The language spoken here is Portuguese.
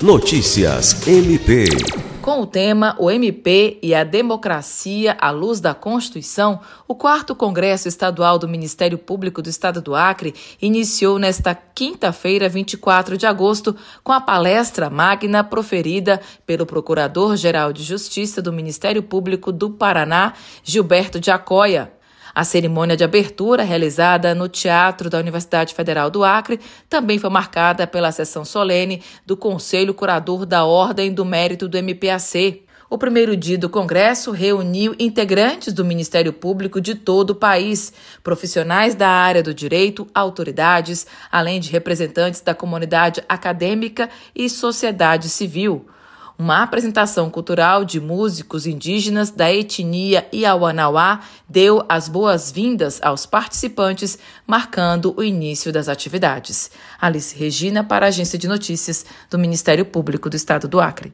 Notícias MP. Com o tema O MP e a Democracia à Luz da Constituição, o 4 Congresso Estadual do Ministério Público do Estado do Acre iniciou nesta quinta-feira, 24 de agosto, com a palestra magna proferida pelo Procurador-Geral de Justiça do Ministério Público do Paraná, Gilberto de Acoia. A cerimônia de abertura, realizada no Teatro da Universidade Federal do Acre, também foi marcada pela sessão solene do Conselho Curador da Ordem do Mérito do MPAC. O primeiro dia do Congresso reuniu integrantes do Ministério Público de todo o país, profissionais da área do direito, autoridades, além de representantes da comunidade acadêmica e sociedade civil uma apresentação cultural de músicos indígenas da etnia Iauanauá deu as boas-vindas aos participantes, marcando o início das atividades. Alice Regina, para a Agência de Notícias do Ministério Público do Estado do Acre.